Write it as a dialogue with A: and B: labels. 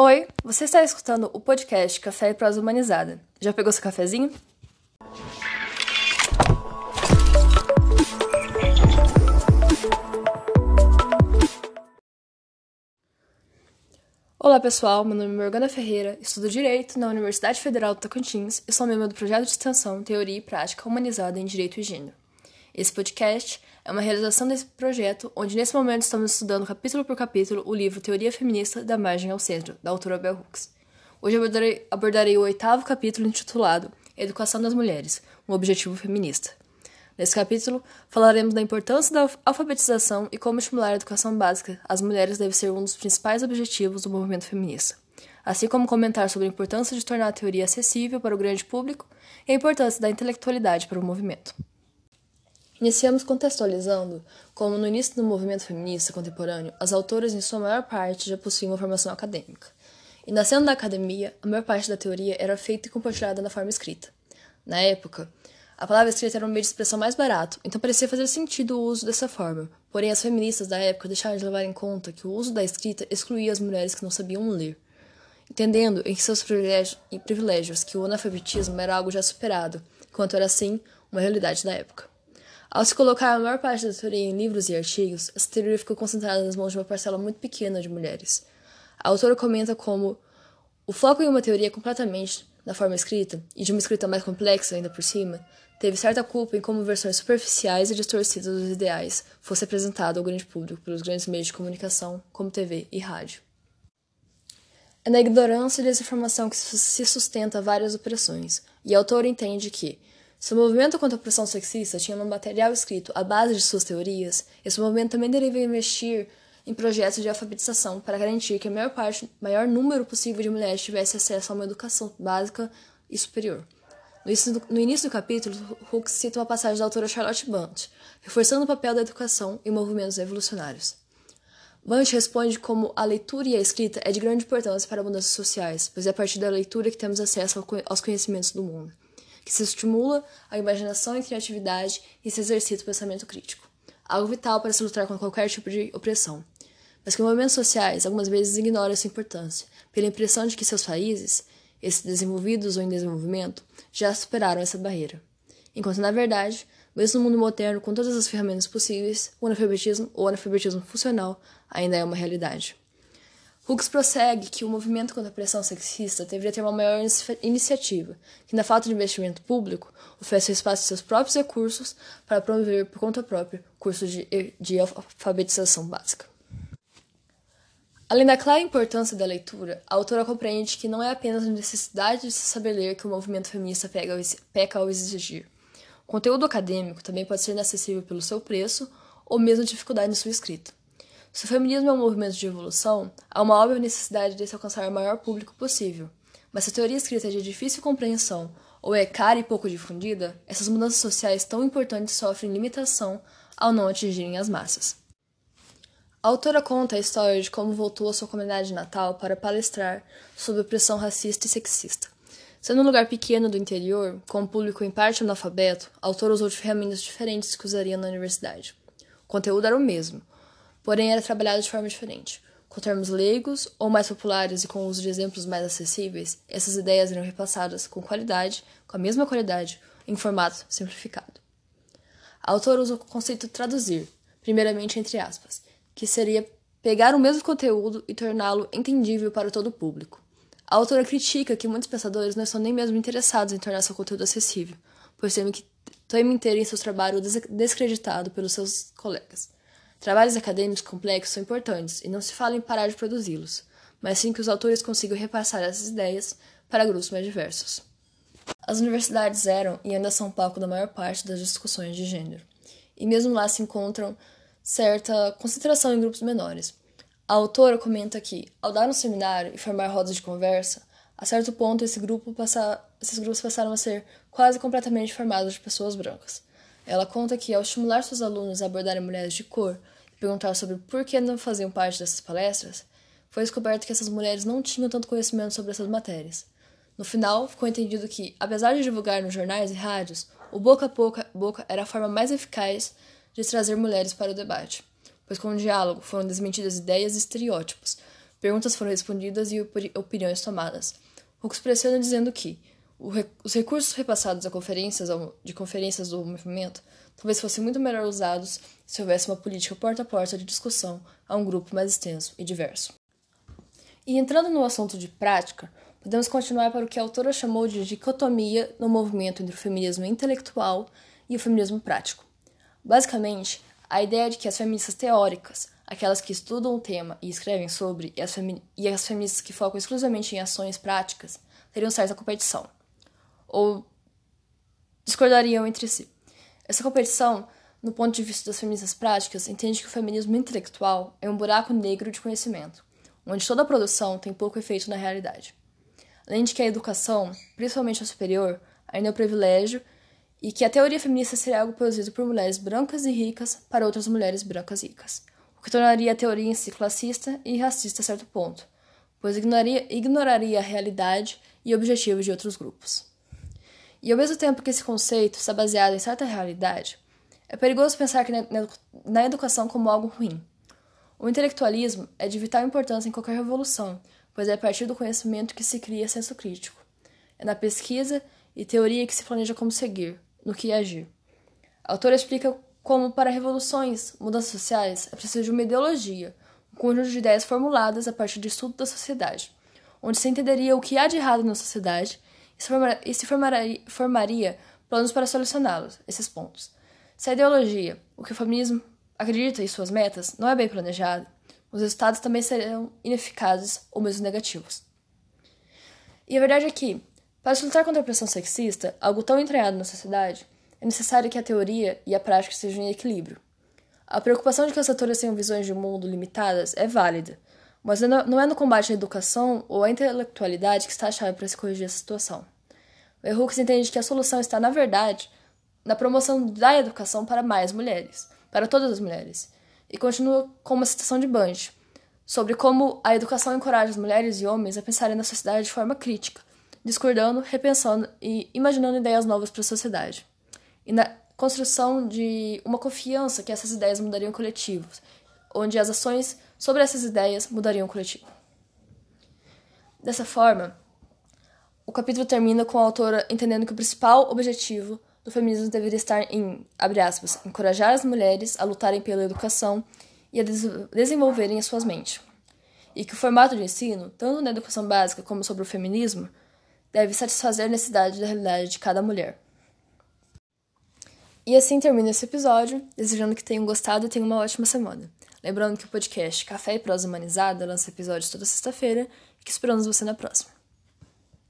A: Oi, você está escutando o podcast Café e Prosa Humanizada. Já pegou seu cafezinho? Olá pessoal, meu nome é Morgana Ferreira, estudo Direito na Universidade Federal do Tocantins e sou membro do projeto de extensão Teoria e Prática Humanizada em Direito e Gênero. Esse podcast é uma realização desse projeto, onde nesse momento estamos estudando capítulo por capítulo o livro Teoria Feminista da Margem ao Centro, da autora Bell Hooks. Hoje abordarei, abordarei o oitavo capítulo intitulado Educação das Mulheres, um objetivo feminista. Nesse capítulo, falaremos da importância da alfabetização e como estimular a educação básica às mulheres deve ser um dos principais objetivos do movimento feminista, assim como comentar sobre a importância de tornar a teoria acessível para o grande público e a importância da intelectualidade para o movimento. Iniciamos contextualizando como, no início do movimento feminista contemporâneo, as autoras, em sua maior parte, já possuíam uma formação acadêmica. E nascendo da academia, a maior parte da teoria era feita e compartilhada na forma escrita. Na época, a palavra escrita era um meio de expressão mais barato, então parecia fazer sentido o uso dessa forma. Porém, as feministas da época deixaram de levar em conta que o uso da escrita excluía as mulheres que não sabiam ler. Entendendo em seus privilégios que o analfabetismo era algo já superado, enquanto era assim uma realidade da época. Ao se colocar a maior parte da teoria em livros e artigos, essa teoria ficou concentrada nas mãos de uma parcela muito pequena de mulheres. A autora comenta como o foco em uma teoria completamente na forma escrita, e de uma escrita mais complexa ainda por cima, teve certa culpa em como versões superficiais e distorcidas dos ideais fosse apresentado ao grande público pelos grandes meios de comunicação, como TV e rádio. É na ignorância e desinformação que se sustenta várias opressões, e a autora entende que, se o movimento contra a opressão sexista tinha um material escrito à base de suas teorias, esse movimento também deveria investir em projetos de alfabetização para garantir que a maior parte, maior número possível de mulheres tivesse acesso a uma educação básica e superior. No início, do, no capítulo, Hooks cita uma passagem da autora Charlotte Bunch, reforçando o papel da educação em movimentos revolucionários. Bunch responde como a leitura e a escrita é de grande importância para mudanças sociais, pois é a partir da leitura que temos acesso aos conhecimentos do mundo, que se estimula a imaginação e criatividade e se exercita o pensamento crítico, algo vital para se lutar contra qualquer tipo de opressão. Mas que movimentos sociais algumas vezes ignoram essa importância, pela impressão de que seus países, esses desenvolvidos ou em desenvolvimento, já superaram essa barreira. Enquanto, na verdade, mesmo no mundo moderno, com todas as ferramentas possíveis, o analfabetismo ou analfabetismo funcional ainda é uma realidade. Hooks prossegue que o movimento contra a pressão sexista deveria ter uma maior iniciativa, que, na falta de investimento público, oferece espaço de seus próprios recursos para promover por conta própria cursos de, de alfabetização básica. Além da clara importância da leitura, a autora compreende que não é apenas a necessidade de se saber ler que o movimento feminista peca ao exigir. O conteúdo acadêmico também pode ser inacessível pelo seu preço ou mesmo dificuldade em sua escrita. Se o feminismo é um movimento de evolução, há uma óbvia necessidade de se alcançar o maior público possível. Mas se a teoria escrita é de difícil compreensão ou é cara e pouco difundida, essas mudanças sociais tão importantes sofrem limitação ao não atingirem as massas. A autora conta a história de como voltou à sua comunidade natal para palestrar sobre opressão racista e sexista. Sendo um lugar pequeno do interior, com um público em parte analfabeto, a autora usou de ferramentas diferentes que usaria na universidade. O conteúdo era o mesmo, porém era trabalhado de forma diferente. Com termos leigos ou mais populares e com o uso de exemplos mais acessíveis, essas ideias eram repassadas com qualidade, com a mesma qualidade, em formato simplificado. A autora usa o conceito traduzir, primeiramente entre aspas, que seria pegar o mesmo conteúdo e torná-lo entendível para todo o público. A autora critica que muitos pensadores não estão nem mesmo interessados em tornar seu conteúdo acessível, pois temem que temem terem seu trabalho descreditado pelos seus colegas. Trabalhos acadêmicos complexos são importantes e não se fala em parar de produzi-los, mas sim que os autores consigam repassar essas ideias para grupos mais diversos. As universidades eram e ainda são palco da maior parte das discussões de gênero, e mesmo lá se encontram certa concentração em grupos menores. A autora comenta que, ao dar um seminário e formar rodas de conversa, a certo ponto esse grupo passa, esses grupos passaram a ser quase completamente formados de pessoas brancas. Ela conta que, ao estimular seus alunos a abordarem mulheres de cor e perguntar sobre por que não faziam parte dessas palestras, foi descoberto que essas mulheres não tinham tanto conhecimento sobre essas matérias. No final, ficou entendido que, apesar de divulgar nos jornais e rádios, o boca a boca, boca era a forma mais eficaz de trazer mulheres para o debate, pois com o diálogo foram desmentidas ideias e estereótipos, Perguntas foram respondidas e opiniões tomadas. Hooks pressiona dizendo que os recursos repassados a conferências, de conferências do movimento talvez fossem muito melhor usados se houvesse uma política porta a porta de discussão a um grupo mais extenso e diverso. E entrando no assunto de prática, podemos continuar para o que a autora chamou de dicotomia no movimento entre o feminismo intelectual e o feminismo prático. Basicamente, a ideia de que as feministas teóricas, aquelas que estudam o tema e escrevem sobre, e as, e as feministas que focam exclusivamente em ações práticas, teriam certa competição ou discordariam entre si. Essa competição, no ponto de vista das feministas práticas, entende que o feminismo intelectual é um buraco negro de conhecimento, onde toda a produção tem pouco efeito na realidade. Além de que a educação, principalmente a superior, ainda é um privilégio e que a teoria feminista seria algo produzido por mulheres brancas e ricas para outras mulheres brancas e ricas, o que tornaria a teoria em si classista e racista a certo ponto, pois ignoraria, ignoraria a realidade e objetivos de outros grupos. E ao mesmo tempo que esse conceito está baseado em certa realidade, é perigoso pensar que na educação como algo ruim. O intelectualismo é de vital importância em qualquer revolução, pois é a partir do conhecimento que se cria senso crítico. É na pesquisa e teoria que se planeja como seguir, no que agir. A autora explica como, para revoluções, mudanças sociais, é preciso de uma ideologia, um conjunto de ideias formuladas a partir do estudo da sociedade, onde se entenderia o que há de errado na sociedade e se formaria, formaria planos para solucioná-los, esses pontos. Se a ideologia, o que o feminismo acredita em suas metas, não é bem planejado, os resultados também serão ineficazes ou mesmo negativos. E a verdade é que, para se lutar contra a pressão sexista, algo tão entranhado na sociedade, é necessário que a teoria e a prática estejam em equilíbrio. A preocupação de que os atores tenham visões de mundo limitadas é válida, mas não é no combate à educação ou à intelectualidade que está a chave para se corrigir essa situação. O Hooks entende que a solução está, na verdade, na promoção da educação para mais mulheres, para todas as mulheres, e continua com uma citação de Bunge sobre como a educação encoraja as mulheres e homens a pensarem na sociedade de forma crítica, discordando, repensando e imaginando ideias novas para a sociedade. E na construção de uma confiança que essas ideias mudariam coletivos, onde as ações sobre essas ideias mudariam o coletivo. Dessa forma, o capítulo termina com a autora entendendo que o principal objetivo do feminismo deveria estar em, abre aspas, encorajar as mulheres a lutarem pela educação e a des desenvolverem as suas mentes. E que o formato de ensino, tanto na educação básica como sobre o feminismo, deve satisfazer a necessidade da realidade de cada mulher. E assim termina esse episódio, desejando que tenham gostado e tenham uma ótima semana. Lembrando que o podcast Café e Prosa Humanizada lança episódios toda sexta-feira e que esperamos você na próxima.